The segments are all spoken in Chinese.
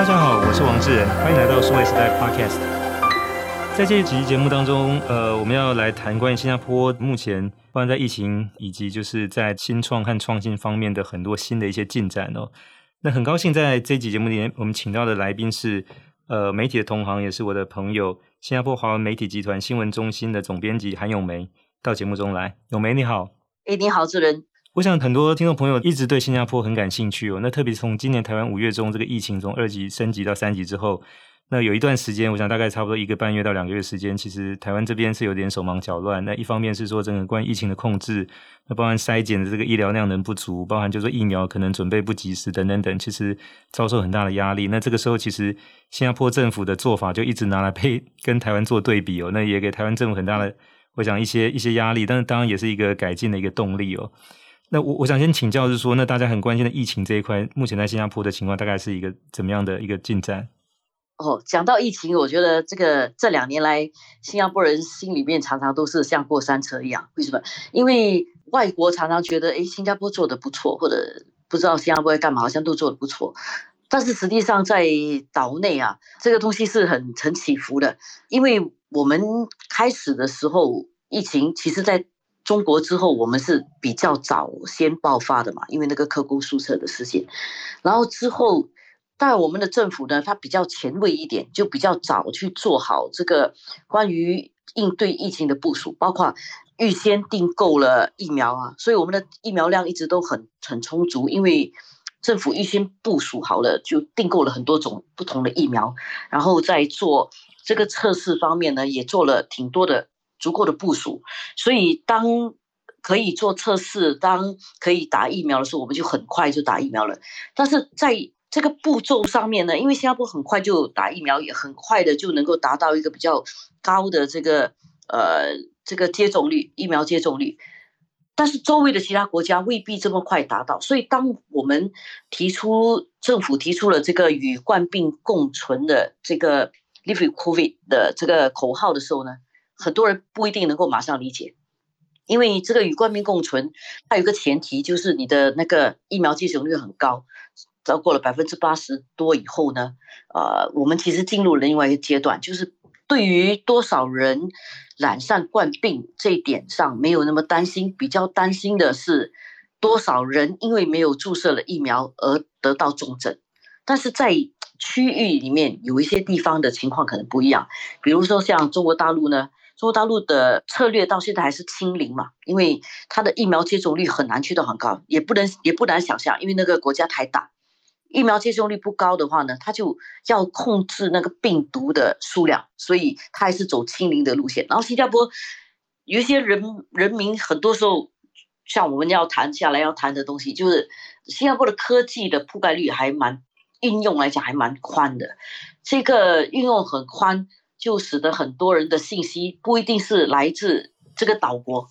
大家好，我是王志仁，欢迎来到数位时代 Podcast。在这一集节目当中，呃，我们要来谈关于新加坡目前，不管在疫情以及就是在新创和创新方面的很多新的一些进展哦。那很高兴在这一集节目里面，我们请到的来宾是呃媒体的同行，也是我的朋友，新加坡华文媒体集团新闻中心的总编辑韩咏梅到节目中来。咏梅你好，哎，你好，志仁。我想很多听众朋友一直对新加坡很感兴趣哦。那特别从今年台湾五月中这个疫情从二级升级到三级之后，那有一段时间，我想大概差不多一个半月到两个月时间，其实台湾这边是有点手忙脚乱。那一方面是说整个关于疫情的控制，那包含筛检的这个医疗量能不足，包含就是说疫苗可能准备不及时等等等，其实遭受很大的压力。那这个时候其实新加坡政府的做法就一直拿来配跟台湾做对比哦，那也给台湾政府很大的我想一些一些压力，但是当然也是一个改进的一个动力哦。那我我想先请教，是说，那大家很关心的疫情这一块，目前在新加坡的情况大概是一个怎么样的一个进展？哦，讲到疫情，我觉得这个这两年来，新加坡人心里面常常都是像过山车一样。为什么？因为外国常常觉得，诶，新加坡做得不错，或者不知道新加坡在干嘛，好像都做得不错。但是实际上在岛内啊，这个东西是很很起伏的。因为我们开始的时候，疫情其实在。中国之后，我们是比较早先爆发的嘛，因为那个科工宿舍的事件。然后之后，但我们的政府呢，它比较前卫一点，就比较早去做好这个关于应对疫情的部署，包括预先订购了疫苗啊，所以我们的疫苗量一直都很很充足，因为政府预先部署好了，就订购了很多种不同的疫苗，然后在做这个测试方面呢，也做了挺多的。足够的部署，所以当可以做测试、当可以打疫苗的时候，我们就很快就打疫苗了。但是在这个步骤上面呢，因为新加坡很快就打疫苗，也很快的就能够达到一个比较高的这个呃这个接种率、疫苗接种率。但是周围的其他国家未必这么快达到，所以当我们提出政府提出了这个与冠病共存的这个 Live with COVID 的这个口号的时候呢，很多人不一定能够马上理解，因为这个与冠病共存，它有个前提就是你的那个疫苗接种率很高，超过了百分之八十多以后呢，呃，我们其实进入了另外一个阶段，就是对于多少人染上冠病这一点上没有那么担心，比较担心的是多少人因为没有注射了疫苗而得到重症，但是在区域里面有一些地方的情况可能不一样，比如说像中国大陆呢。中国大陆的策略到现在还是清零嘛，因为它的疫苗接种率很难去到很高，也不能也不难想象，因为那个国家太大，疫苗接种率不高的话呢，它就要控制那个病毒的数量，所以它还是走清零的路线。然后新加坡有一些人人民很多时候，像我们要谈下来要谈的东西，就是新加坡的科技的覆盖率还蛮应用来讲还蛮宽的，这个应用很宽。就使得很多人的信息不一定是来自这个岛国，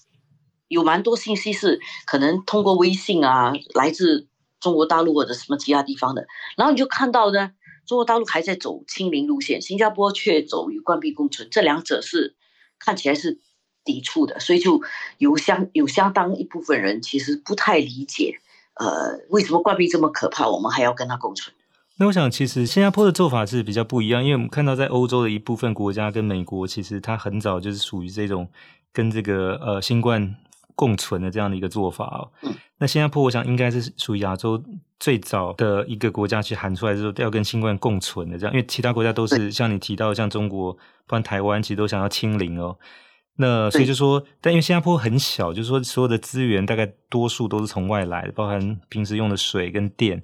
有蛮多信息是可能通过微信啊，来自中国大陆或者什么其他地方的。然后你就看到呢，中国大陆还在走清零路线，新加坡却走与冠病共存，这两者是看起来是抵触的，所以就有相有相当一部分人其实不太理解，呃，为什么冠病这么可怕，我们还要跟它共存。那我想，其实新加坡的做法是比较不一样，因为我们看到在欧洲的一部分国家跟美国，其实它很早就是属于这种跟这个呃新冠共存的这样的一个做法哦。嗯。那新加坡，我想应该是属于亚洲最早的一个国家去喊出来说要跟新冠共存的这样，因为其他国家都是像你提到像中国，不然台湾其实都想要清零哦。那所以就说，但因为新加坡很小，就是说所有的资源大概多数都是从外来的，包含平时用的水跟电。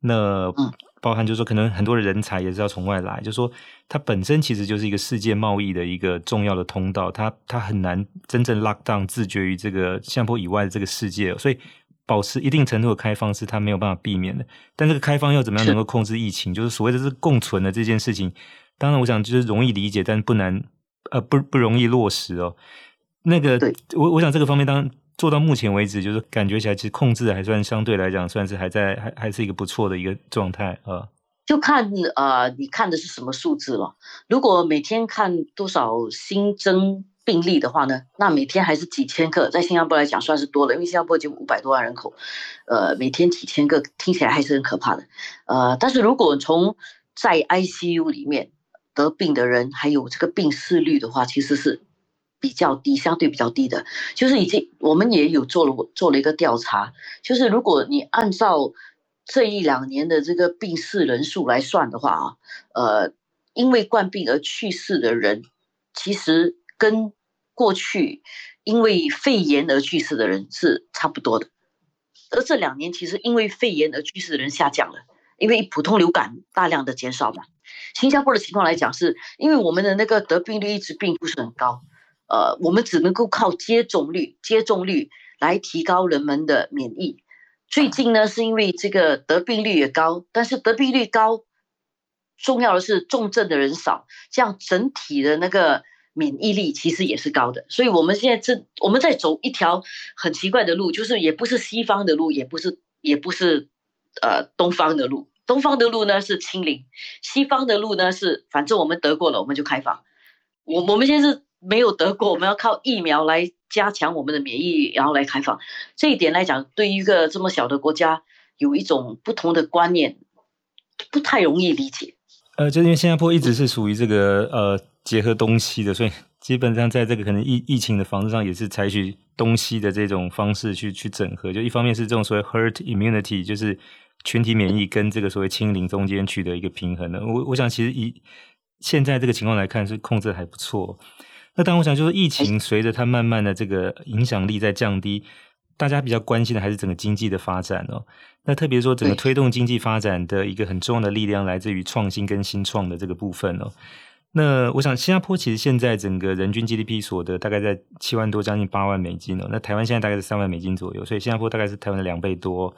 那嗯。包含就是说，可能很多的人才也是要从外来，就是说，它本身其实就是一个世界贸易的一个重要的通道，它它很难真正 lock down 自绝于这个新加坡以外的这个世界，所以保持一定程度的开放是它没有办法避免的。但这个开放要怎么样能够控制疫情，就是所谓的是共存的这件事情，当然我想就是容易理解，但不难，呃，不不容易落实哦。那个我我想这个方面当然。做到目前为止，就是感觉起来其实控制还算相对来讲，算是还在还还是一个不错的一个状态啊。就看呃，你看的是什么数字了。如果每天看多少新增病例的话呢，那每天还是几千个，在新加坡来讲算是多了，因为新加坡就五百多万人口，呃，每天几千个听起来还是很可怕的。呃，但是如果从在 ICU 里面得病的人，还有这个病逝率的话，其实是比较低，相对比较低的。就是已经我们也有做了做了一个调查，就是如果你按照这一两年的这个病逝人数来算的话啊，呃，因为冠病而去世的人，其实跟过去因为肺炎而去世的人是差不多的。而这两年其实因为肺炎而去世的人下降了，因为普通流感大量的减少嘛。新加坡的情况来讲，是因为我们的那个得病率一直并不是很高，呃，我们只能够靠接种率、接种率来提高人们的免疫。最近呢，是因为这个得病率也高，但是得病率高，重要的是重症的人少，这样整体的那个。免疫力其实也是高的，所以我们现在这我们在走一条很奇怪的路，就是也不是西方的路，也不是也不是呃东方的路。东方的路呢是清零，西方的路呢是反正我们得过了我们就开放。我我们现在是没有得过，我们要靠疫苗来加强我们的免疫，然后来开放。这一点来讲，对于一个这么小的国家，有一种不同的观念，不太容易理解。呃，就因为新加坡一直是属于这个呃。结合东西的，所以基本上在这个可能疫疫情的防治上，也是采取东西的这种方式去去整合。就一方面是这种所谓 herd immunity，就是群体免疫跟这个所谓清零中间取得一个平衡的。我我想其实以现在这个情况来看，是控制还不错。那当然我想就是疫情随着它慢慢的这个影响力在降低，大家比较关心的还是整个经济的发展哦。那特别说整个推动经济发展的一个很重要的力量，来自于创新跟新创的这个部分哦。那我想，新加坡其实现在整个人均 GDP 所得大概在七万多，将近八万美金哦。那台湾现在大概是三万美金左右，所以新加坡大概是台湾的两倍多。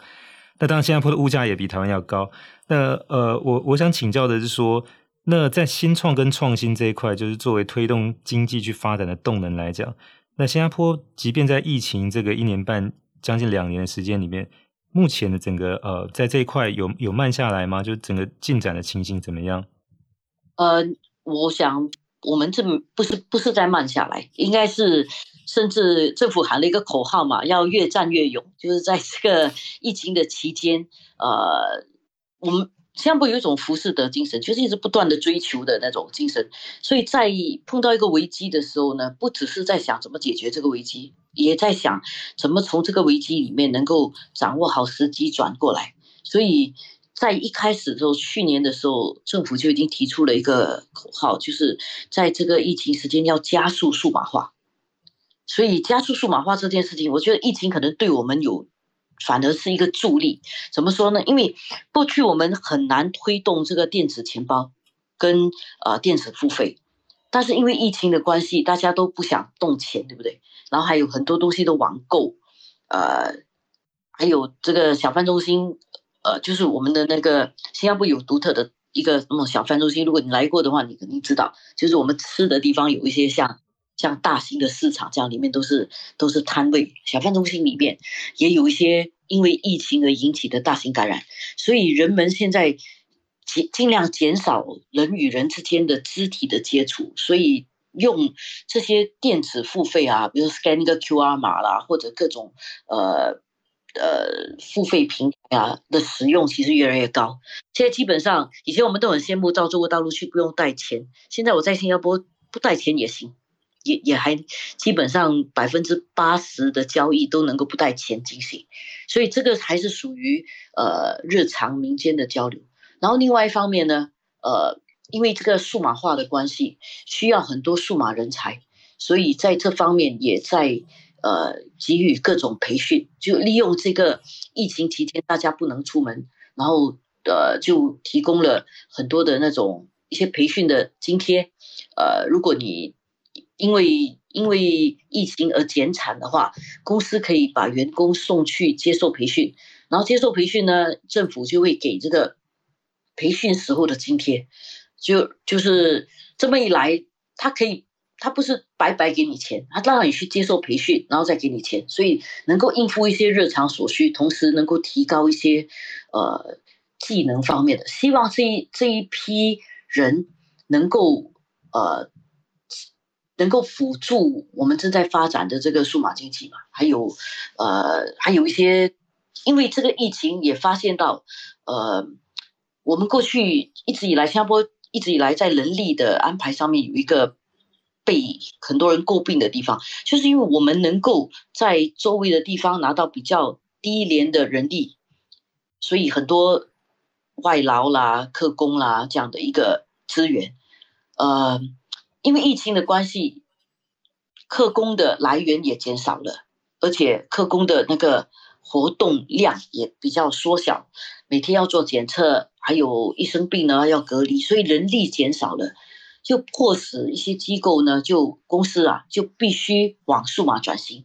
那当然，新加坡的物价也比台湾要高。那呃，我我想请教的是说，那在新创跟创新这一块，就是作为推动经济去发展的动能来讲，那新加坡即便在疫情这个一年半、将近两年的时间里面，目前的整个呃，在这一块有有慢下来吗？就整个进展的情形怎么样？呃。我想，我们这不是不是在慢下来，应该是甚至政府喊了一个口号嘛，要越战越勇。就是在这个疫情的期间，呃，我们新加坡有一种浮士德精神，就是一直不断的追求的那种精神。所以在碰到一个危机的时候呢，不只是在想怎么解决这个危机，也在想怎么从这个危机里面能够掌握好时机转过来。所以。在一开始的时候，去年的时候，政府就已经提出了一个口号，就是在这个疫情时间要加速数码化。所以加速数码化这件事情，我觉得疫情可能对我们有，反而是一个助力。怎么说呢？因为过去我们很难推动这个电子钱包跟呃电子付费，但是因为疫情的关系，大家都不想动钱，对不对？然后还有很多东西都网购，呃，还有这个小贩中心。呃，就是我们的那个新加坡有独特的一个什么小贩中心，如果你来过的话，你肯定知道，就是我们吃的地方有一些像像大型的市场这样，里面都是都是摊位。小贩中心里面也有一些因为疫情而引起的大型感染，所以人们现在尽尽量减少人与人之间的肢体的接触，所以用这些电子付费啊，比如 scan 一个 QR 码啦，或者各种呃。呃，付费平台啊的使用其实越来越高。现在基本上，以前我们都很羡慕到中国大陆去不用带钱，现在我在新加坡不带钱也行，也也还基本上百分之八十的交易都能够不带钱进行。所以这个还是属于呃日常民间的交流。然后另外一方面呢，呃，因为这个数码化的关系，需要很多数码人才，所以在这方面也在。呃，给予各种培训，就利用这个疫情期间大家不能出门，然后呃，就提供了很多的那种一些培训的津贴。呃，如果你因为因为疫情而减产的话，公司可以把员工送去接受培训，然后接受培训呢，政府就会给这个培训时候的津贴。就就是这么一来，他可以。他不是白白给你钱，他让你去接受培训，然后再给你钱，所以能够应付一些日常所需，同时能够提高一些呃技能方面的。希望这一这一批人能够呃能够辅助我们正在发展的这个数码经济嘛，还有呃还有一些，因为这个疫情也发现到呃我们过去一直以来，新加坡一直以来在人力的安排上面有一个被很多人诟病的地方，就是因为我们能够在周围的地方拿到比较低廉的人力，所以很多外劳啦、客工啦这样的一个资源，呃，因为疫情的关系，客工的来源也减少了，而且客工的那个。活动量也比较缩小，每天要做检测，还有一生病呢要隔离，所以人力减少了，就迫使一些机构呢，就公司啊，就必须往数码转型，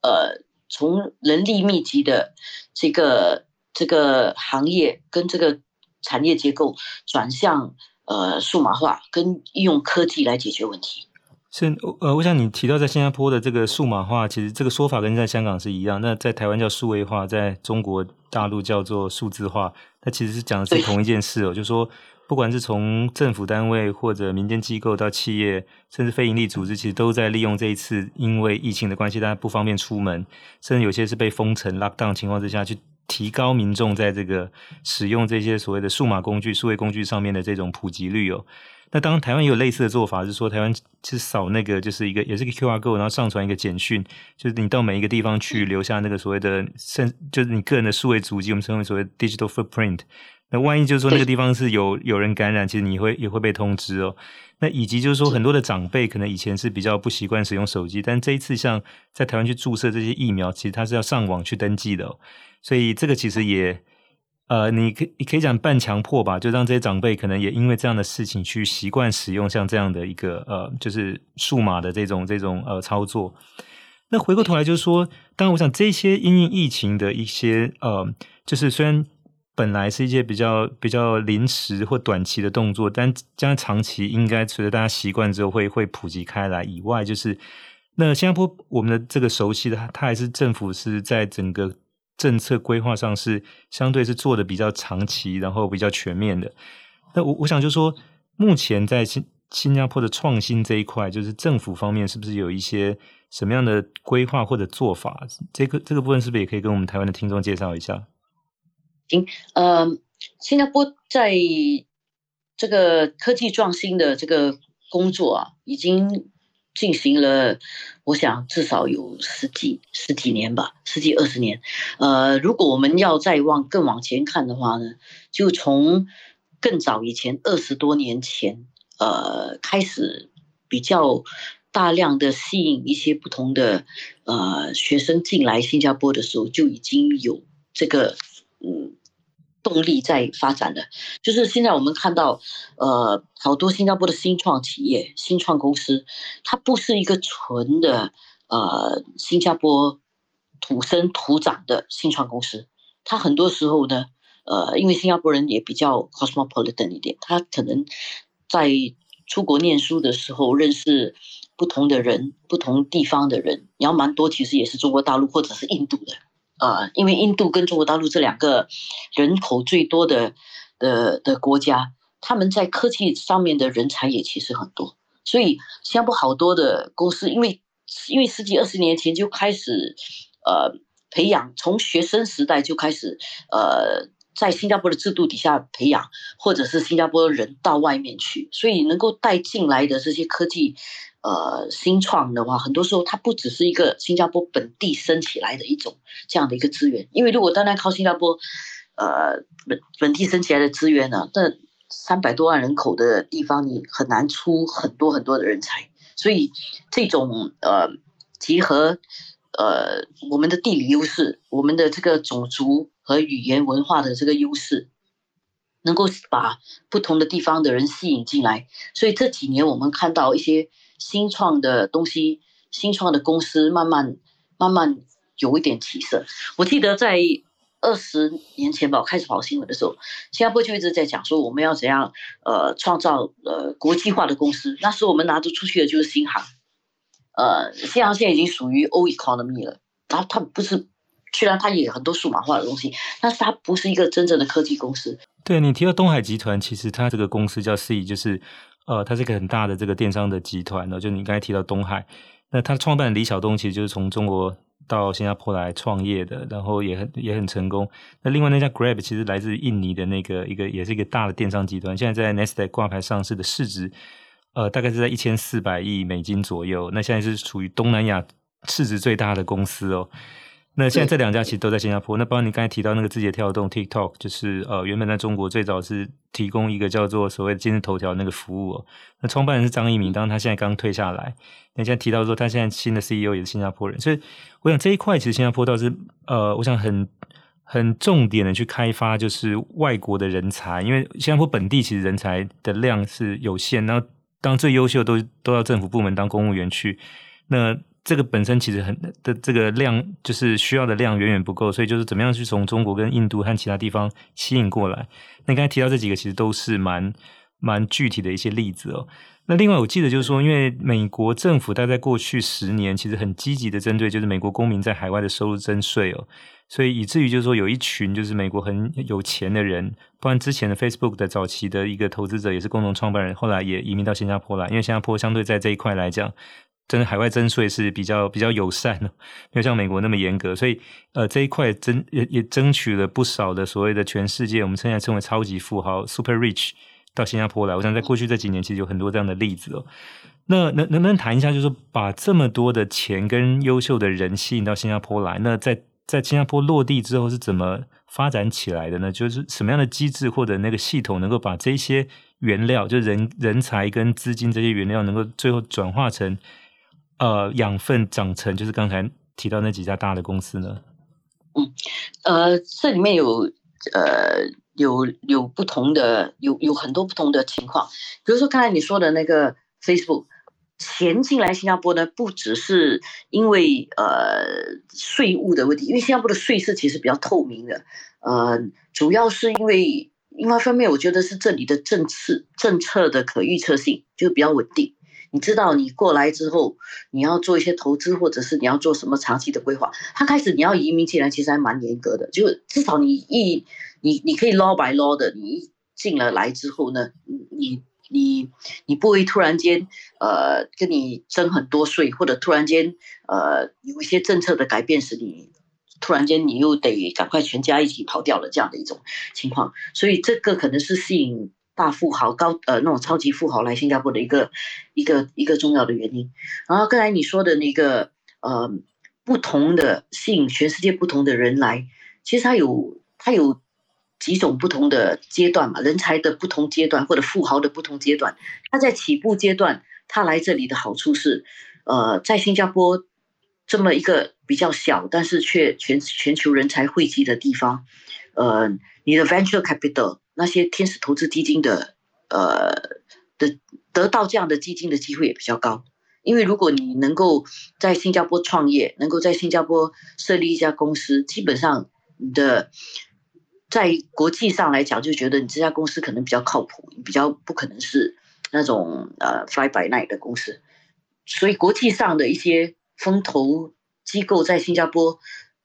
呃，从人力密集的这个这个行业跟这个产业结构转向呃数码化，跟用科技来解决问题。是呃，我想你提到在新加坡的这个数码化，其实这个说法跟在香港是一样。那在台湾叫数位化，在中国大陆叫做数字化，它其实是讲的是同一件事哦。就是说，不管是从政府单位或者民间机构到企业，甚至非营利组织，其实都在利用这一次因为疫情的关系，大家不方便出门，甚至有些是被封城 lockdown 情况之下，去提高民众在这个使用这些所谓的数码工具、数位工具上面的这种普及率哦。那当，台湾也有类似的做法，是说台湾是扫那个，就是一个也是个 QR code，然后上传一个简讯，就是你到每一个地方去留下那个所谓的，甚就是你个人的数位足迹，我们称为所谓 digital footprint。那万一就是说那个地方是有有人感染，其实你会也会被通知哦。那以及就是说很多的长辈可能以前是比较不习惯使用手机，但这一次像在台湾去注射这些疫苗，其实它是要上网去登记的哦，所以这个其实也。呃，你可以你可以讲半强迫吧，就让这些长辈可能也因为这样的事情去习惯使用像这样的一个呃，就是数码的这种这种呃操作。那回过头来就是说，当然我想这些因应疫情的一些呃，就是虽然本来是一些比较比较临时或短期的动作，但将长期应该随着大家习惯之后会会普及开来以外，就是那新加坡我们的这个熟悉的，它还是政府是在整个。政策规划上是相对是做的比较长期，然后比较全面的。那我我想就说，目前在新新加坡的创新这一块，就是政府方面是不是有一些什么样的规划或者做法？这个这个部分是不是也可以跟我们台湾的听众介绍一下？行，呃，新加坡在这个科技创新的这个工作啊，已经。进行了，我想至少有十几十几年吧，十几二十年。呃，如果我们要再往更往前看的话呢，就从更早以前二十多年前，呃，开始比较大量的吸引一些不同的呃学生进来新加坡的时候，就已经有这个嗯。动力在发展的，就是现在我们看到，呃，好多新加坡的新创企业、新创公司，它不是一个纯的呃新加坡土生土长的新创公司，它很多时候呢，呃，因为新加坡人也比较 cosmopolitan 一点，他可能在出国念书的时候认识不同的人、不同地方的人，然后蛮多其实也是中国大陆或者是印度的。呃，因为印度跟中国大陆这两个人口最多的的的国家，他们在科技上面的人才也其实很多，所以新加坡好多的公司，因为因为十几二十年前就开始呃培养，从学生时代就开始呃在新加坡的制度底下培养，或者是新加坡人到外面去，所以能够带进来的这些科技。呃，新创的话，很多时候它不只是一个新加坡本地升起来的一种这样的一个资源，因为如果单单靠新加坡，呃，本本地升起来的资源呢，那三百多万人口的地方，你很难出很多很多的人才，所以这种呃结合呃我们的地理优势，我们的这个种族和语言文化的这个优势，能够把不同的地方的人吸引进来，所以这几年我们看到一些。新创的东西，新创的公司慢慢慢慢有一点起色。我记得在二十年前吧，我开始跑新闻的时候，新加坡就一直在讲说我们要怎样呃创造呃国际化的公司。那时候我们拿得出去的就是新航，呃，新航现在已经属于 O Economy 了。然后它不是，虽然它也很多数码化的东西，但是它不是一个真正的科技公司。对，你提到东海集团，其实它这个公司叫 C，就是。呃，它是一个很大的这个电商的集团呢，就你刚才提到东海，那他创办李晓东其实就是从中国到新加坡来创业的，然后也很也很成功。那另外那家 Grab 其实来自印尼的那个一个也是一个大的电商集团，现在在 Nasdaq 挂牌上市的市值，呃，大概是在一千四百亿美金左右。那现在是处于东南亚市值最大的公司哦。那现在这两家其实都在新加坡。那包括你刚才提到那个字节跳动 TikTok，就是呃原本在中国最早是提供一个叫做所谓今日头条那个服务哦。那创办人是张一鸣，当然他现在刚退下来。那现在提到说他现在新的 CEO 也是新加坡人，所以我想这一块其实新加坡倒是呃，我想很很重点的去开发就是外国的人才，因为新加坡本地其实人才的量是有限，然后当最优秀都都到政府部门当公务员去，那。这个本身其实很的这个量，就是需要的量远远不够，所以就是怎么样去从中国跟印度和其他地方吸引过来。那刚才提到这几个，其实都是蛮蛮具体的一些例子哦。那另外我记得就是说，因为美国政府它在过去十年其实很积极的针对就是美国公民在海外的收入征税哦，所以以至于就是说有一群就是美国很有钱的人，不然之前的 Facebook 的早期的一个投资者也是共同创办人，后来也移民到新加坡来，因为新加坡相对在这一块来讲。真的海外征税是比较比较友善的，没有像美国那么严格，所以呃这一块争也也争取了不少的所谓的全世界我们现在称为超级富豪 super rich 到新加坡来。我想在过去这几年其实有很多这样的例子哦。那能能不能谈一下，就是把这么多的钱跟优秀的人吸引到新加坡来，那在在新加坡落地之后是怎么发展起来的呢？就是什么样的机制或者那个系统能够把这些原料，就人人才跟资金这些原料，能够最后转化成呃，养分长成就是刚才提到那几家大的公司呢？嗯，呃，这里面有呃有有不同的有有很多不同的情况，比如说刚才你说的那个 Facebook 钱进来新加坡呢，不只是因为呃税务的问题，因为新加坡的税是其实比较透明的，呃，主要是因为另外一方面，我觉得是这里的政策政策的可预测性就比较稳定。你知道，你过来之后，你要做一些投资，或者是你要做什么长期的规划。他开始你要移民进来，其实还蛮严格的，就至少你一你你可以 law by law 的，你一进了来之后呢，你你你不会突然间呃跟你征很多税，或者突然间呃有一些政策的改变使你突然间你又得赶快全家一起跑掉了这样的一种情况，所以这个可能是吸引。大富豪高呃那种超级富豪来新加坡的一个一个一个重要的原因，然后刚才你说的那个呃不同的吸引全世界不同的人来，其实它有它有几种不同的阶段嘛，人才的不同阶段或者富豪的不同阶段，他在起步阶段他来这里的好处是，呃在新加坡这么一个比较小但是却全全球人才汇集的地方，呃你的 venture capital。那些天使投资基金的，呃的得到这样的基金的机会也比较高，因为如果你能够在新加坡创业，能够在新加坡设立一家公司，基本上你的在国际上来讲，就觉得你这家公司可能比较靠谱，比较不可能是那种呃 fly by night 的公司，所以国际上的一些风投机构在新加坡。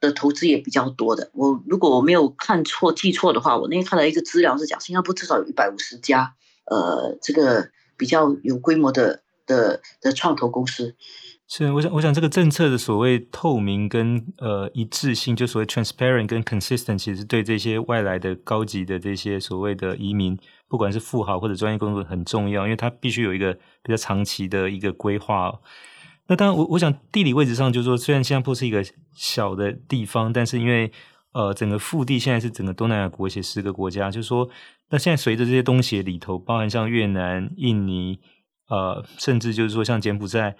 的投资也比较多的。我如果我没有看错、记错的话，我那天看到一个资料是讲，新加坡至少有一百五十家，呃，这个比较有规模的的的创投公司。是，我想，我想这个政策的所谓透明跟呃一致性，就所谓 transparent 跟 consistent，其实对这些外来的高级的这些所谓的移民，不管是富豪或者专业工作很重要，因为它必须有一个比较长期的一个规划。那当然我，我我想地理位置上就是说，虽然新加坡是一个小的地方，但是因为呃整个腹地现在是整个东南亚国协十个国家，就是说，那现在随着这些东协里头，包含像越南、印尼，呃，甚至就是说像柬埔寨，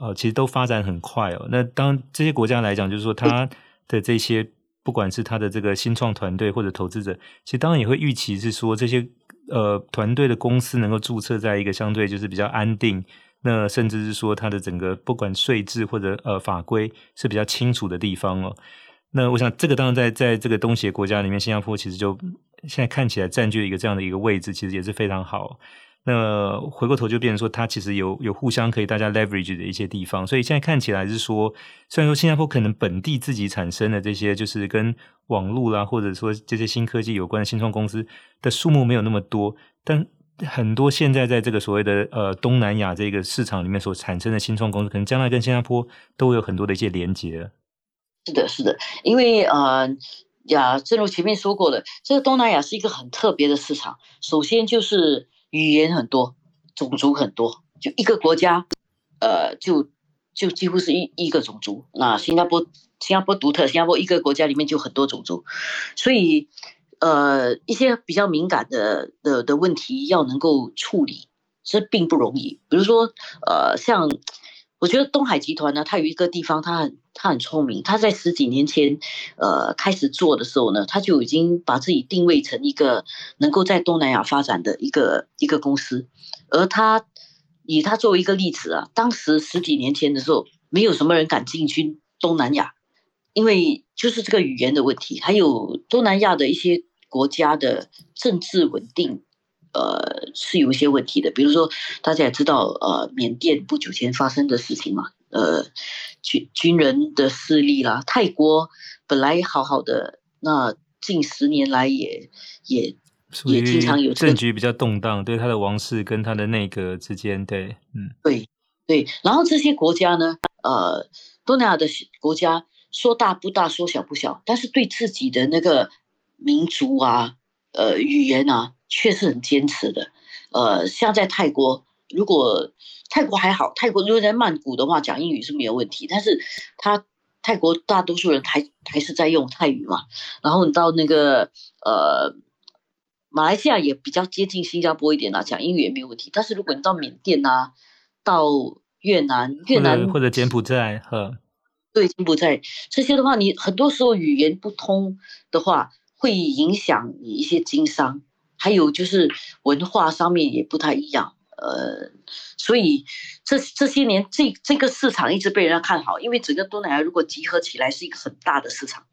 呃，其实都发展很快哦。那当这些国家来讲，就是说它 的这些不管是它的这个新创团队或者投资者，其实当然也会预期是说这些呃团队的公司能够注册在一个相对就是比较安定。那甚至是说，它的整个不管税制或者呃法规是比较清楚的地方哦。那我想，这个当然在在这个东协国家里面，新加坡其实就现在看起来占据了一个这样的一个位置，其实也是非常好。那回过头就变成说，它其实有有互相可以大家 leverage 的一些地方。所以现在看起来是说，虽然说新加坡可能本地自己产生的这些就是跟网络啦，或者说这些新科技有关的新创公司的数目没有那么多，但很多现在在这个所谓的呃东南亚这个市场里面所产生的新创公司，可能将来跟新加坡都会有很多的一些连接。是的，是的，因为呃呀，正如前面说过的，这个东南亚是一个很特别的市场。首先就是语言很多，种族很多，就一个国家，呃，就就几乎是一一个种族。那新加坡，新加坡独特，新加坡一个国家里面就很多种族，所以呃，一些比较敏感的的的问题要能够处理，这并不容易。比如说呃，像。我觉得东海集团呢，它有一个地方，它很它很聪明。它在十几年前，呃，开始做的时候呢，它就已经把自己定位成一个能够在东南亚发展的一个一个公司。而它以它作为一个例子啊，当时十几年前的时候，没有什么人敢进军东南亚，因为就是这个语言的问题，还有东南亚的一些国家的政治稳定。呃，是有一些问题的，比如说大家也知道，呃，缅甸不久前发生的事情嘛，呃，军军人的势力啦，泰国本来好好的，那近十年来也也也经常有政局比较动荡，对他的王室跟他的内阁之间，对，嗯，对对，然后这些国家呢，呃，东南亚的国家说大不大，说小不小，但是对自己的那个民族啊，呃，语言啊。确实很坚持的，呃，像在泰国，如果泰国还好，泰国如果在曼谷的话，讲英语是没有问题。但是他泰国大多数人还还是在用泰语嘛。然后你到那个呃马来西亚也比较接近新加坡一点啦，讲英语也没有问题。但是如果你到缅甸啊，到越南，越南或者柬埔寨，呵，对，柬埔寨这些的话，你很多时候语言不通的话，会影响你一些经商。还有就是文化上面也不太一样，呃，所以这这些年这这个市场一直被人家看好，因为整个东南亚如果集合起来是一个很大的市场，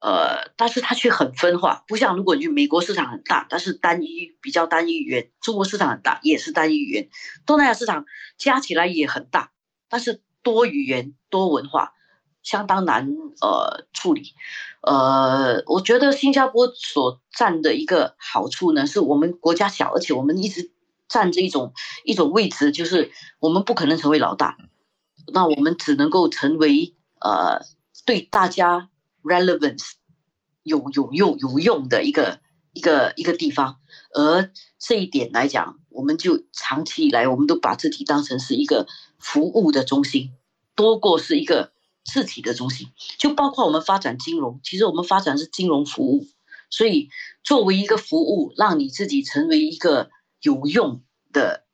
呃，但是它却很分化，不像如果你去美国市场很大，但是单一比较单一语言，中国市场很大也是单一语言，东南亚市场加起来也很大，但是多语言多文化。相当难呃处理，呃，我觉得新加坡所占的一个好处呢，是我们国家小，而且我们一直占着一种一种位置，就是我们不可能成为老大，那我们只能够成为呃对大家 relevance 有有用有用的一个一个一个地方，而这一点来讲，我们就长期以来我们都把自己当成是一个服务的中心，多过是一个。自己的中心，就包括我们发展金融，其实我们发展是金融服务，所以作为一个服务，让你自己成为一个有用的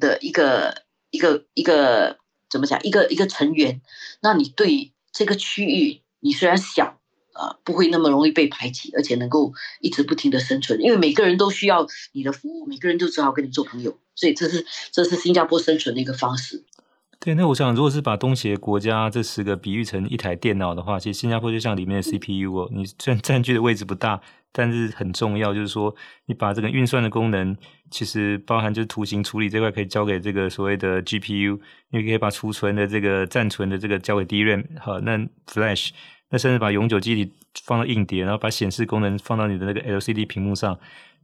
的一个一个一个怎么讲，一个一个成员，那你对这个区域，你虽然小啊、呃，不会那么容易被排挤，而且能够一直不停的生存，因为每个人都需要你的服务，每个人都只好跟你做朋友，所以这是这是新加坡生存的一个方式。对，那我想，如果是把东协国家这十个比喻成一台电脑的话，其实新加坡就像里面的 CPU 哦，你虽然占据的位置不大，但是很重要。就是说，你把这个运算的功能，其实包含就是图形处理这块，可以交给这个所谓的 GPU，你可以把储存的这个暂存的这个交给 DRAM，好，那 Flash，那甚至把永久记忆体放到硬碟，然后把显示功能放到你的那个 LCD 屏幕上。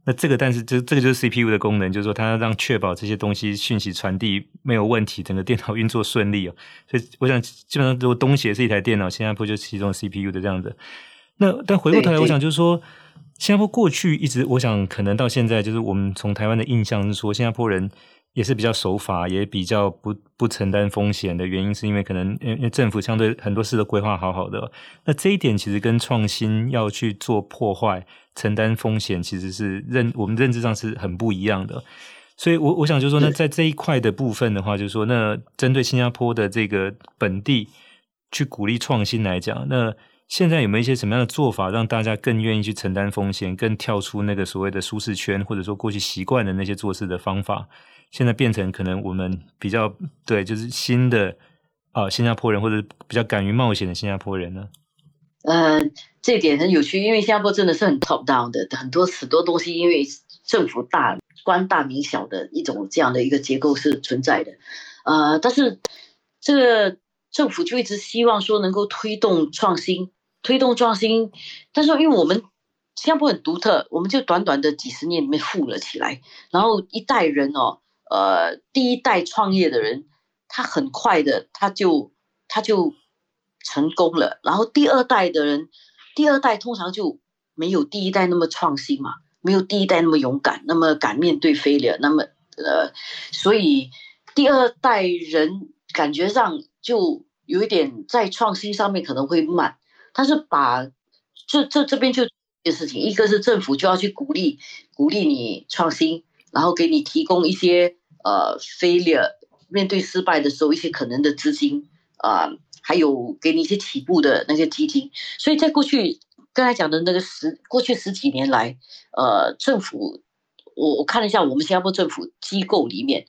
那这个，但是这这个就是 CPU 的功能，就是说它要让确保这些东西讯息传递没有问题，整个电脑运作顺利哦。所以我想，基本上如果东协是一台电脑，新加坡就是其中 CPU 的这样子。那但回过头来，我想就是说，新加坡过去一直，我想可能到现在，就是我们从台湾的印象是说，新加坡人。也是比较守法，也比较不不承担风险的原因，是因为可能因为政府相对很多事都规划好好的。那这一点其实跟创新要去做破坏、承担风险，其实是认我们认知上是很不一样的。所以我，我我想就是说，那在这一块的部分的话，就是说，那针对新加坡的这个本地去鼓励创新来讲，那现在有没有一些什么样的做法，让大家更愿意去承担风险，更跳出那个所谓的舒适圈，或者说过去习惯的那些做事的方法？现在变成可能我们比较对，就是新的啊、新加坡人或者比较敢于冒险的新加坡人呢？呃，这点很有趣，因为新加坡真的是很 top down 的，很多很多东西，因为政府大官大民小的一种这样的一个结构是存在的。呃，但是这个政府就一直希望说能够推动创新，推动创新，但是因为我们新加坡很独特，我们就短短的几十年里面富了起来，然后一代人哦。呃，第一代创业的人，他很快的，他就他就成功了，然后第二代的人，第二代通常就没有第一代那么创新嘛，没有第一代那么勇敢，那么敢面对 failure，那么呃，所以第二代人感觉上就有一点在创新上面可能会慢，但是把这这这边就一件事情，一个是政府就要去鼓励鼓励你创新，然后给你提供一些呃 failure 面对失败的时候一些可能的资金啊。呃还有给你一些起步的那些基金，所以在过去刚才讲的那个十过去十几年来，呃，政府我我看了一下我们新加坡政府机构里面，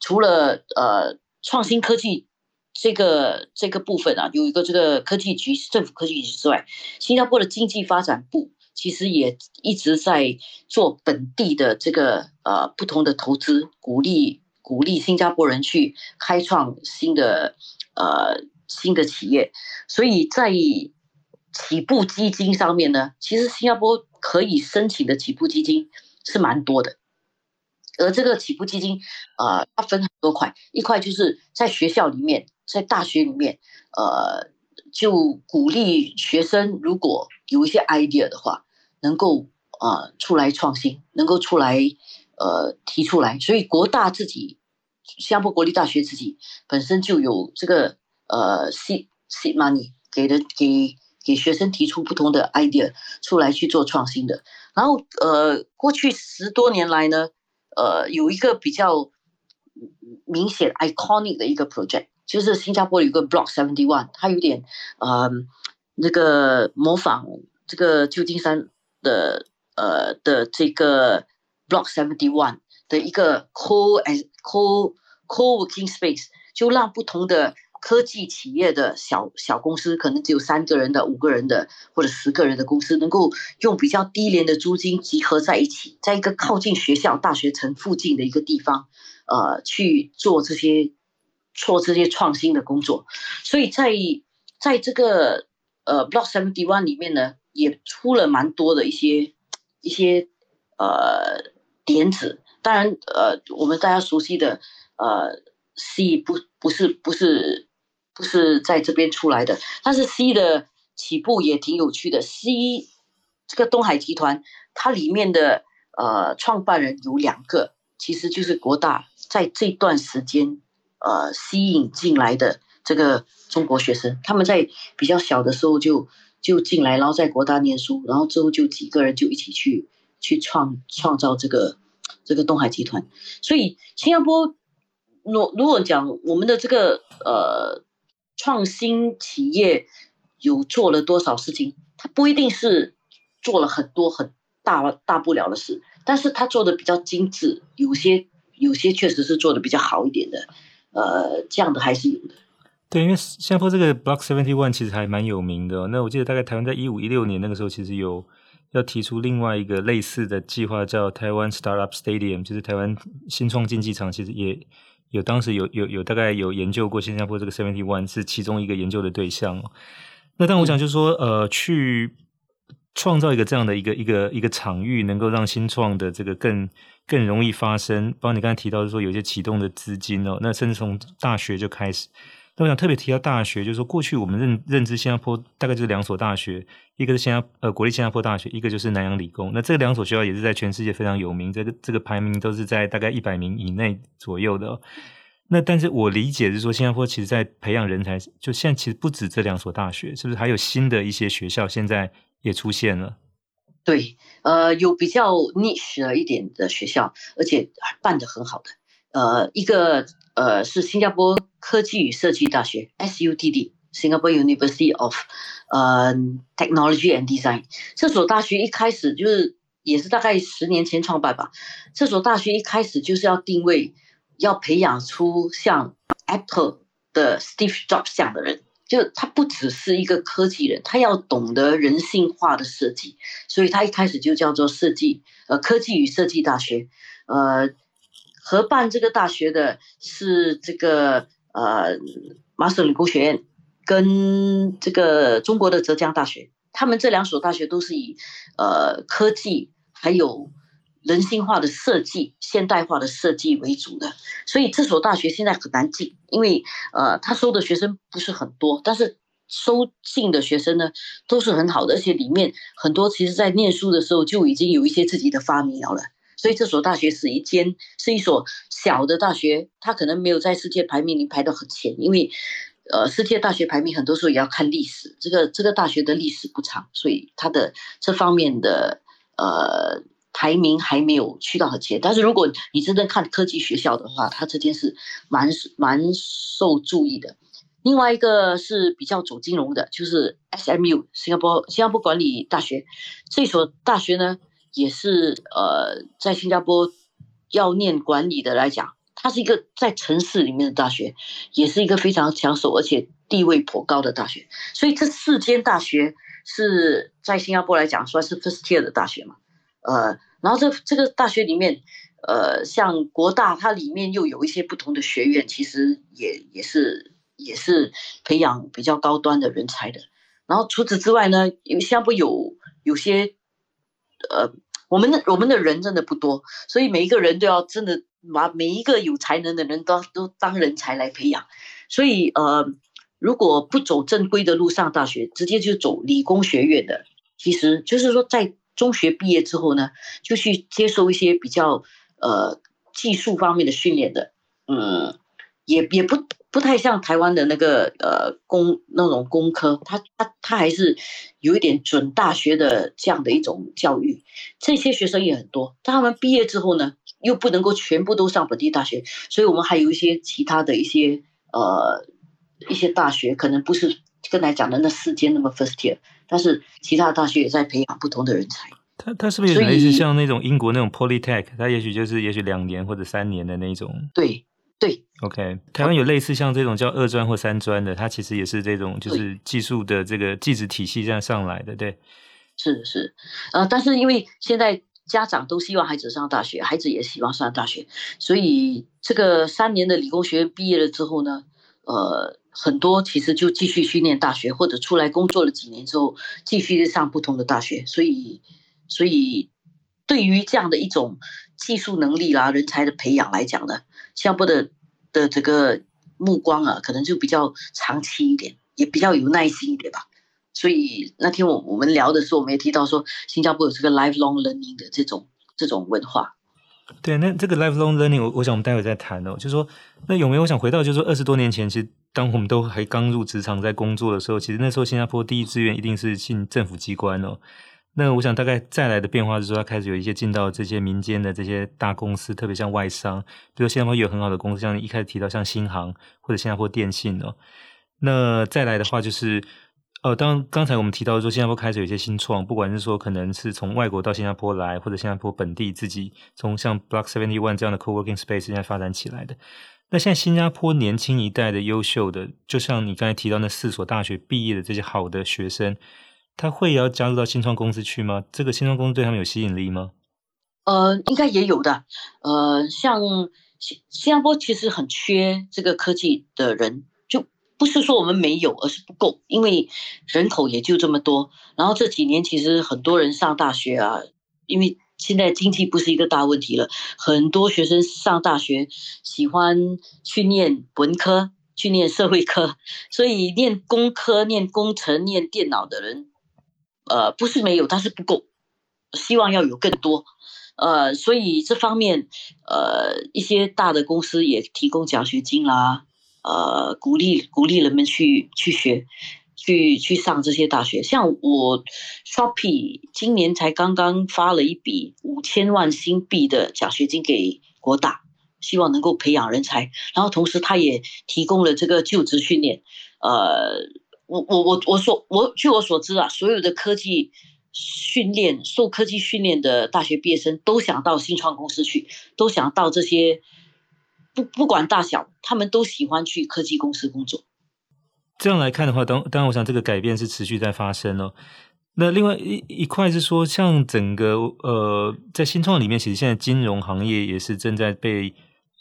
除了呃创新科技这个这个部分啊，有一个这个科技局政府科技局之外，新加坡的经济发展部其实也一直在做本地的这个呃不同的投资，鼓励鼓励新加坡人去开创新的呃。新的企业，所以在起步基金上面呢，其实新加坡可以申请的起步基金是蛮多的。而这个起步基金，呃，它分很多块，一块就是在学校里面，在大学里面，呃，就鼓励学生如果有一些 idea 的话，能够呃出来创新，能够出来呃提出来。所以国大自己，新加坡国立大学自己本身就有这个。呃，seed seed money 给的给给学生提出不同的 idea 出来去做创新的，然后呃，过去十多年来呢，呃，有一个比较明显 iconic 的一个 project，就是新加坡有个 Block Seventy One，它有点呃那个模仿这个旧金山的呃的这个 Block Seventy One 的一个 co as co co-working space，就让不同的。科技企业的小小公司，可能只有三个人的、五个人的或者十个人的公司，能够用比较低廉的租金集合在一起，在一个靠近学校、大学城附近的一个地方，呃，去做这些做这些创新的工作。所以在在这个呃 Block Seventy One 里面呢，也出了蛮多的一些一些呃点子。当然，呃，我们大家熟悉的呃 C 不不是不是。不是在这边出来的，但是 C 的起步也挺有趣的。C 这个东海集团，它里面的呃创办人有两个，其实就是国大在这段时间呃吸引进来的这个中国学生，他们在比较小的时候就就进来，然后在国大念书，然后之后就几个人就一起去去创创造这个这个东海集团。所以新加坡，如如果讲我们的这个呃。创新企业有做了多少事情？他不一定是做了很多很大大不了的事，但是他做的比较精致，有些有些确实是做的比较好一点的，呃，这样的还是有的。对，因为新加坡这个 Block Seventy One 其实还蛮有名的哦。那我记得大概台湾在一五一六年那个时候，其实有要提出另外一个类似的计划，叫台湾 Startup Stadium，就是台湾新创竞技场，其实也。有当时有有有大概有研究过新加坡这个 Seventy One 是其中一个研究的对象。那但我想就是说，呃，去创造一个这样的一个一个一个场域，能够让新创的这个更更容易发生。包括你刚才提到说有些启动的资金哦，那甚至从大学就开始。我想特别提到大学，就是说过去我们认认知新加坡大概就是两所大学，一个是新加呃国立新加坡大学，一个就是南洋理工。那这两所学校也是在全世界非常有名，这个这个排名都是在大概一百名以内左右的。那但是我理解是说，新加坡其实在培养人才，就现在其实不止这两所大学，是不是还有新的一些学校现在也出现了？对，呃，有比较 niche 一点的学校，而且办得很好的，呃，一个。呃，是新加坡科技与设计大学 （SUTD，Singapore University of 呃 Technology and Design）。这所大学一开始就是也是大概十年前创办吧。这所大学一开始就是要定位，要培养出像 Apple 的 Steve Jobs 这样的人，就他不只是一个科技人，他要懂得人性化的设计，所以他一开始就叫做设计呃科技与设计大学，呃。合办这个大学的是这个呃麻省理工学院跟这个中国的浙江大学，他们这两所大学都是以呃科技还有人性化的设计、现代化的设计为主的，所以这所大学现在很难进，因为呃他收的学生不是很多，但是收进的学生呢，都是很好的，而且里面很多其实在念书的时候就已经有一些自己的发明了。所以这所大学是一间是一所小的大学，它可能没有在世界排名里排到很前，因为呃，世界大学排名很多时候也要看历史，这个这个大学的历史不长，所以它的这方面的呃排名还没有去到很前。但是如果你真正看科技学校的话，它这间是蛮蛮受注意的。另外一个是比较走金融的，就是 SMU 新加坡新加坡管理大学。这所大学呢，也是呃，在新加坡要念管理的来讲，它是一个在城市里面的大学，也是一个非常抢手而且地位颇高的大学。所以这四间大学是在新加坡来讲算是 first tier 的大学嘛。呃，然后这这个大学里面，呃，像国大，它里面又有一些不同的学院，其实也也是。也是培养比较高端的人才的，然后除此之外呢，因为新加坡有有些，呃，我们的我们的人真的不多，所以每一个人都要真的把每一个有才能的人都都当人才来培养，所以呃，如果不走正规的路上大学，直接就走理工学院的，其实就是说在中学毕业之后呢，就去接受一些比较呃技术方面的训练的，嗯，也也不。不太像台湾的那个呃工那种工科，他他他还是有一点准大学的这样的一种教育。这些学生也很多，但他们毕业之后呢，又不能够全部都上本地大学，所以我们还有一些其他的一些呃一些大学，可能不是刚才讲的那四间那么 first tier，但是其他的大学也在培养不同的人才。他他是不是有类似像那种英国那种 Polytech？他也许就是也许两年或者三年的那种。对。对，OK，台湾有类似像这种叫二专或三专的，它其实也是这种就是技术的这个技职体系这样上来的，对，是是，呃，但是因为现在家长都希望孩子上大学，孩子也希望上大学，所以这个三年的理工学院毕业了之后呢，呃，很多其实就继续训练大学，或者出来工作了几年之后，继续上不同的大学，所以所以对于这样的一种技术能力啦、人才的培养来讲呢。新加坡的的这个目光啊，可能就比较长期一点，也比较有耐心一点吧。所以那天我我们聊的时候，我们也提到说，新加坡有这个 lifelong learning 的这种这种文化。对，那这个 lifelong learning，我我想我们待会再谈哦。就是说，那有没有我想回到，就是说二十多年前，其实当我们都还刚入职场在工作的时候，其实那时候新加坡第一志愿一定是进政府机关哦。那我想大概再来的变化是说，他开始有一些进到这些民间的这些大公司，特别像外商，比如新加坡有很好的公司，像一开始提到像新航或者新加坡电信哦。那再来的话就是，哦，当刚才我们提到说新加坡开始有一些新创，不管是说可能是从外国到新加坡来，或者新加坡本地自己从像 Block Seventy One 这样的 Co-working Space 现在发展起来的。那现在新加坡年轻一代的优秀的，就像你刚才提到那四所大学毕业的这些好的学生。他会也要加入到新创公司去吗？这个新创公司对他们有吸引力吗？呃，应该也有的。呃，像新新加坡其实很缺这个科技的人，就不是说我们没有，而是不够，因为人口也就这么多。然后这几年其实很多人上大学啊，因为现在经济不是一个大问题了，很多学生上大学喜欢去念文科，去念社会科，所以念工科、念工程、念电脑的人。呃，不是没有，但是不够，希望要有更多。呃，所以这方面，呃，一些大的公司也提供奖学金啦，呃，鼓励鼓励人们去去学，去去上这些大学。像我 Shopee 今年才刚刚发了一笔五千万新币的奖学金给国大，希望能够培养人才。然后同时，他也提供了这个就职训练，呃。我我我我所我据我所知啊，所有的科技训练受科技训练的大学毕业生都想到新创公司去，都想到这些不不管大小，他们都喜欢去科技公司工作。这样来看的话，当当然，我想这个改变是持续在发生哦。那另外一一块是说，像整个呃，在新创里面，其实现在金融行业也是正在被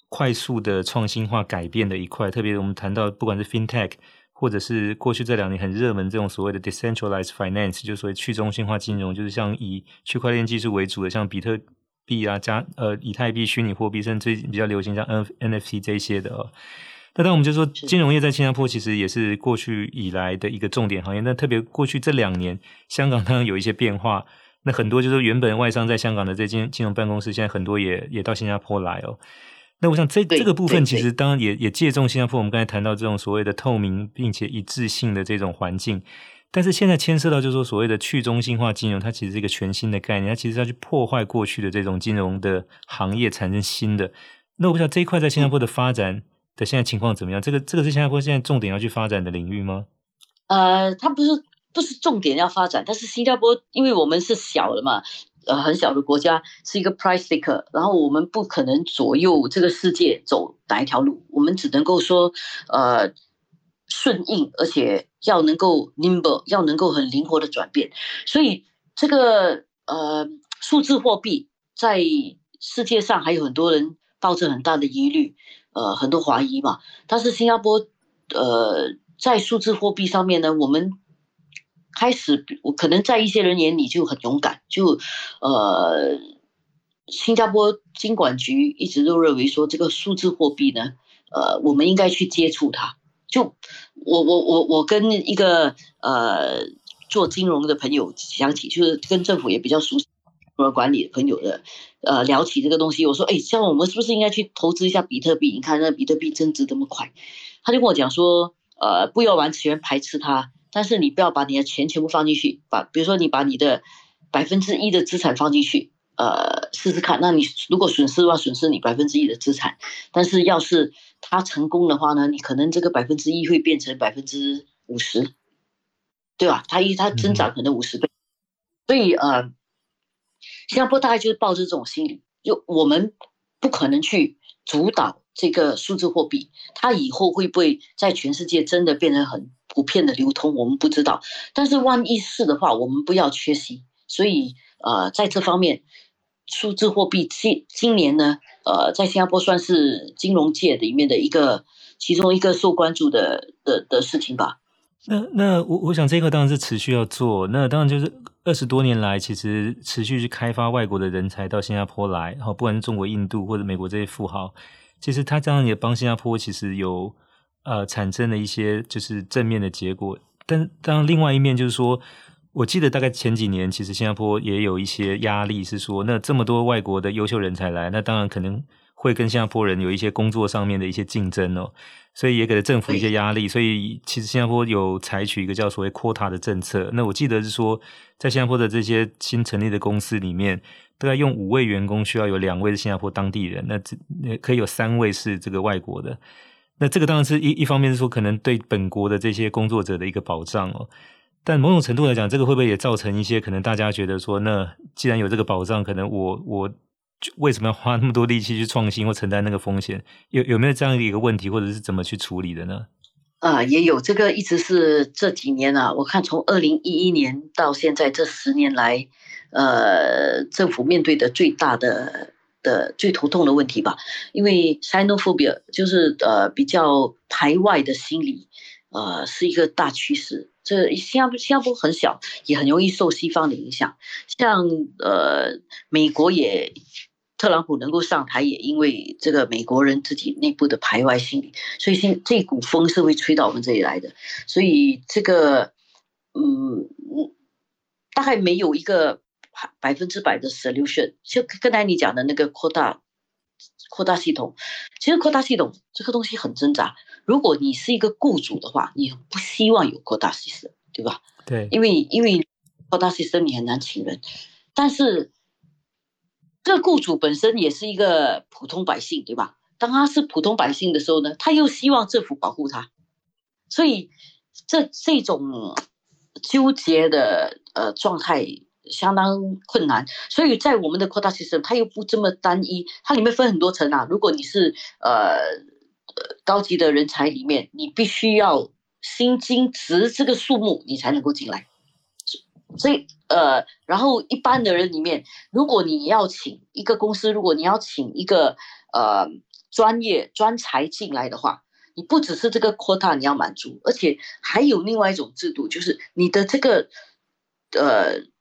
快速的创新化改变的一块，特别我们谈到不管是 FinTech。或者是过去这两年很热门这种所谓的 decentralized finance，就是所谓去中心化金融，就是像以区块链技术为主的，像比特币啊、加呃以太币、虚拟货币，甚至比较流行像 N NFT 这些的哦。那当我们就说金融业在新加坡其实也是过去以来的一个重点行业。那特别过去这两年，香港当然有一些变化。那很多就是原本外商在香港的这间金融办公室，现在很多也也到新加坡来哦。那我想这这个部分其实当然也也借重新加坡，我们刚才谈到这种所谓的透明并且一致性的这种环境。但是现在牵涉到就是说所谓的去中心化金融，它其实是一个全新的概念，它其实要去破坏过去的这种金融的行业，产生新的。那我不知道这一块在新加坡的发展的现在情况怎么样？这个这个是新加坡现在重点要去发展的领域吗？呃，它不是。不是重点要发展，但是新加坡因为我们是小的嘛，呃，很小的国家是一个 price taker，然后我们不可能左右这个世界走哪一条路，我们只能够说，呃，顺应，而且要能够 nimble，要能够很灵活的转变。所以这个呃数字货币在世界上还有很多人抱着很大的疑虑，呃，很多怀疑嘛。但是新加坡呃在数字货币上面呢，我们开始，我可能在一些人眼里就很勇敢，就呃，新加坡金管局一直都认为说这个数字货币呢，呃，我们应该去接触它。就我我我我跟一个呃做金融的朋友讲起，就是跟政府也比较熟悉管理朋友的呃聊起这个东西，我说，哎，像我们是不是应该去投资一下比特币？你看那比特币增值这么快，他就跟我讲说，呃，不要完全排斥它。但是你不要把你的钱全部放进去，把比如说你把你的百分之一的资产放进去，呃，试试看。那你如果损失的话，损失你百分之一的资产。但是要是它成功的话呢，你可能这个百分之一会变成百分之五十，对吧？它一它增长可能五十倍。所以呃，新加坡大概就是抱着这种心理，就我们不可能去主导这个数字货币，它以后会不会在全世界真的变成很普遍的流通，我们不知道，但是万一是的话，我们不要缺席。所以，呃，在这方面，数字货币今今年呢，呃，在新加坡算是金融界里面的一个其中一个受关注的的的事情吧。那那我我想这个当然是持续要做，那当然就是二十多年来，其实持续去开发外国的人才到新加坡来，然后不管是中国、印度或者美国这些富豪，其实他这样也帮新加坡其实有。呃，产生了一些就是正面的结果，但当然另外一面就是说，我记得大概前几年，其实新加坡也有一些压力，是说那这么多外国的优秀人才来，那当然可能会跟新加坡人有一些工作上面的一些竞争哦，所以也给了政府一些压力。所以其实新加坡有采取一个叫所谓 quota 的政策。那我记得是说，在新加坡的这些新成立的公司里面，大概用五位员工需要有两位是新加坡当地人，那这可以有三位是这个外国的。那这个当然是一一方面是说，可能对本国的这些工作者的一个保障哦。但某种程度来讲，这个会不会也造成一些可能大家觉得说，那既然有这个保障，可能我我为什么要花那么多力气去创新或承担那个风险？有有没有这样的一个问题，或者是怎么去处理的呢？啊，也有这个，一直是这几年啊，我看从二零一一年到现在这十年来，呃，政府面对的最大的。的最头痛的问题吧，因为 Sinophobia 就是呃比较排外的心理，呃是一个大趋势。这新加坡新加坡很小，也很容易受西方的影响。像呃美国也特朗普能够上台，也因为这个美国人自己内部的排外心理，所以现这股风是会吹到我们这里来的。所以这个嗯，大概没有一个。百分之百的 solution，就刚才你讲的那个扩大扩大系统，其实扩大系统这个东西很挣扎。如果你是一个雇主的话，你不希望有扩大系统，对吧？对，因为因为扩大系统你很难请人，但是这个雇主本身也是一个普通百姓，对吧？当他是普通百姓的时候呢，他又希望政府保护他，所以这这种纠结的呃状态。相当困难，所以在我们的 quota system，它又不这么单一，它里面分很多层啊。如果你是呃高级的人才里面，你必须要薪金值这个数目，你才能够进来。所以呃，然后一般的人里面，如果你要请一个公司，如果你要请一个呃专业专才进来的话，你不只是这个扩大你要满足，而且还有另外一种制度，就是你的这个呃。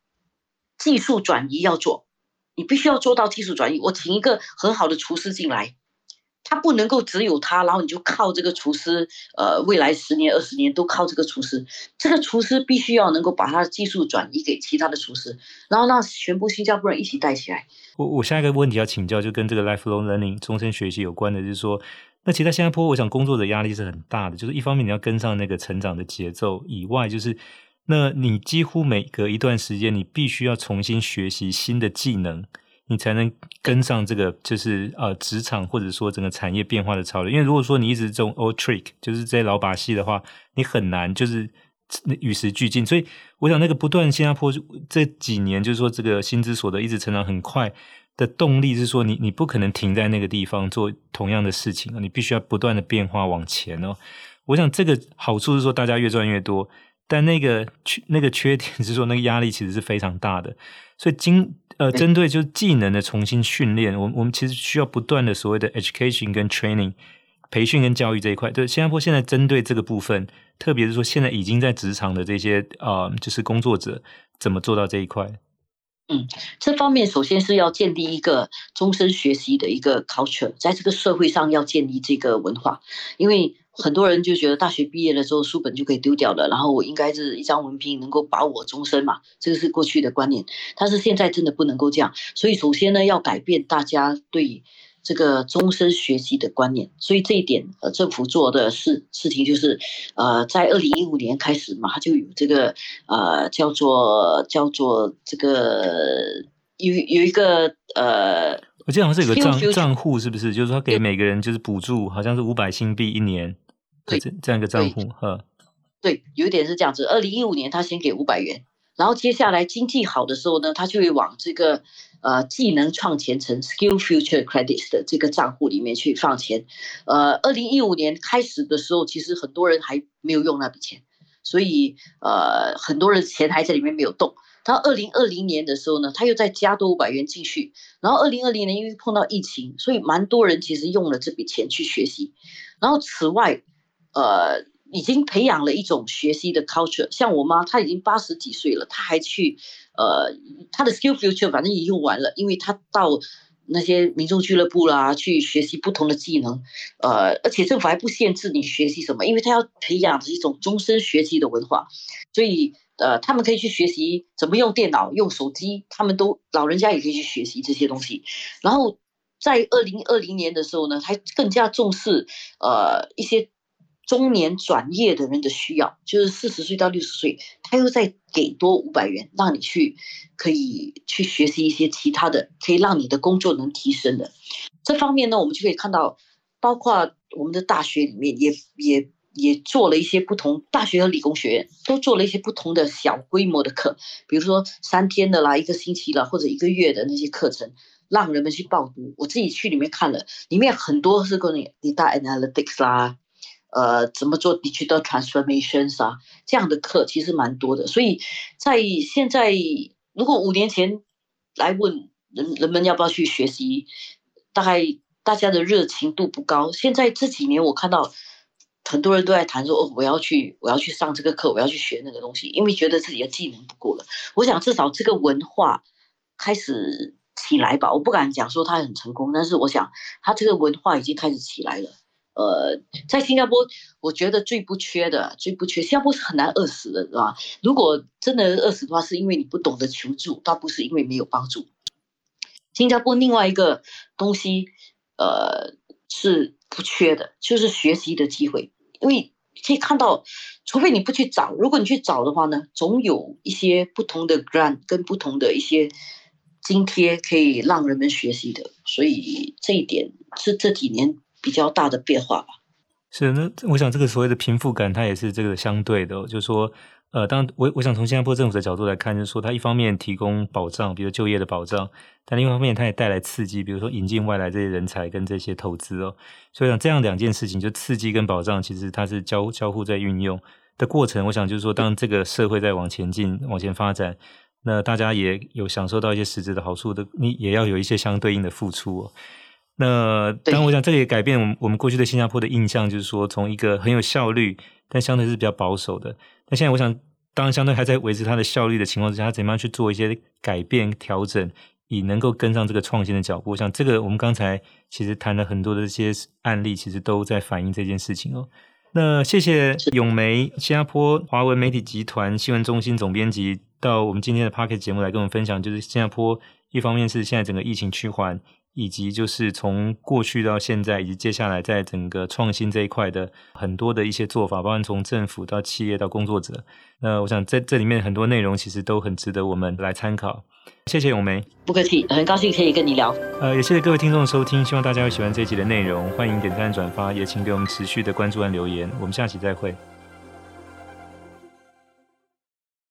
技术转移要做，你必须要做到技术转移。我请一个很好的厨师进来，他不能够只有他，然后你就靠这个厨师，呃，未来十年、二十年都靠这个厨师。这个厨师必须要能够把他的技术转移给其他的厨师，然后让全部新加坡人一起带起来。我我下一个问题要请教，就跟这个 lifelong learning 终身学习有关的，就是说，那其实在新加坡，我想工作的压力是很大的，就是一方面你要跟上那个成长的节奏，以外就是，那你几乎每隔一段时间，你必须要重新学习新的技能。你才能跟上这个，就是呃职场或者说整个产业变化的潮流。因为如果说你一直这种 old trick，就是这些老把戏的话，你很难就是与时俱进。所以我想，那个不断新加坡这几年，就是说这个薪资所得一直成长很快的动力，是说你你不可能停在那个地方做同样的事情，你必须要不断的变化往前哦。我想这个好处是说大家越赚越多，但那个缺那个缺点是说那个压力其实是非常大的。所以今呃，针对就是技能的重新训练，我们我们其实需要不断的所谓的 education 跟 training 培训跟教育这一块。对，新加坡现在针对这个部分，特别是说现在已经在职场的这些啊、呃，就是工作者，怎么做到这一块？嗯，这方面首先是要建立一个终身学习的一个 culture，在这个社会上要建立这个文化，因为。很多人就觉得大学毕业了之后书本就可以丢掉了，然后我应该是一张文凭能够保我终身嘛，这个是过去的观念。但是现在真的不能够这样，所以首先呢，要改变大家对这个终身学习的观念。所以这一点呃，政府做的事事情就是呃，在二零一五年开始嘛，它就有这个呃叫做叫做这个有有一个呃，我记得好像是有个账账户，是不是？就是说给每个人就是补助，好像是五百新币一年。对，这这样一个账户，哈，对，有一点是这样子。二零一五年他先给五百元，然后接下来经济好的时候呢，他就会往这个呃技能创前程 （Skill Future Credits） 的这个账户里面去放钱。呃，二零一五年开始的时候，其实很多人还没有用那笔钱，所以呃很多人钱还在里面没有动。到二零二零年的时候呢，他又再加多五百元进去，然后二零二零年因为碰到疫情，所以蛮多人其实用了这笔钱去学习。然后此外，呃，已经培养了一种学习的 culture。像我妈，她已经八十几岁了，她还去，呃，她的 skill future 反正也用完了，因为她到那些民众俱乐部啦，去学习不同的技能。呃，而且政府还不限制你学习什么，因为他要培养一种终身学习的文化，所以呃，他们可以去学习怎么用电脑、用手机，他们都老人家也可以去学习这些东西。然后在二零二零年的时候呢，还更加重视呃一些。中年转业的人的需要，就是四十岁到六十岁，他又再给多五百元，让你去可以去学习一些其他的，可以让你的工作能提升的。这方面呢，我们就可以看到，包括我们的大学里面也也也做了一些不同，大学和理工学院都做了一些不同的小规模的课，比如说三天的啦，一个星期啦，或者一个月的那些课程，让人们去报读。我自己去里面看了，里面很多是关于 data analytics 啦。呃，怎么做 digital transformations 啊？这样的课其实蛮多的，所以在现在，如果五年前来问人人们要不要去学习，大概大家的热情度不高。现在这几年，我看到很多人都在谈说，哦，我要去，我要去上这个课，我要去学那个东西，因为觉得自己的技能不够了。我想至少这个文化开始起来吧，我不敢讲说它很成功，但是我想它这个文化已经开始起来了。呃，在新加坡，我觉得最不缺的，最不缺，新加坡是很难饿死的，是吧？如果真的饿死的话，是因为你不懂得求助，倒不是因为没有帮助。新加坡另外一个东西，呃，是不缺的，就是学习的机会。因为可以看到，除非你不去找，如果你去找的话呢，总有一些不同的 grant 跟不同的一些津贴可以让人们学习的。所以这一点是这几年。比较大的变化吧。是，那我想这个所谓的贫富感，它也是这个相对的，就是说，呃，当我我想从新加坡政府的角度来看，就是说，它一方面提供保障，比如就业的保障，但另一方面，它也带来刺激，比如说引进外来这些人才跟这些投资哦。所以讲这样两件事情，就刺激跟保障，其实它是交交互在运用的过程。我想就是说，当这个社会在往前进、往前发展，那大家也有享受到一些实质的好处的，你也要有一些相对应的付出哦。那当然，我想这个也改变我们我们过去对新加坡的印象，就是说从一个很有效率，但相对是比较保守的。那现在我想，当然相对还在维持它的效率的情况之下，它怎么样去做一些改变调整，以能够跟上这个创新的脚步。像这个，我们刚才其实谈了很多的这些案例，其实都在反映这件事情哦。那谢谢永梅，新加坡华文媒体集团新闻中心总编辑，到我们今天的 Podcast 节目来跟我们分享，就是新加坡一方面是现在整个疫情趋缓。以及就是从过去到现在，以及接下来在整个创新这一块的很多的一些做法，包括从政府到企业到工作者，那我想在这里面很多内容其实都很值得我们来参考。谢谢咏梅，不客气，很高兴可以跟你聊。呃，也谢谢各位听众的收听，希望大家会喜欢这一集的内容，欢迎点赞转发，也请给我们持续的关注和留言。我们下期再会。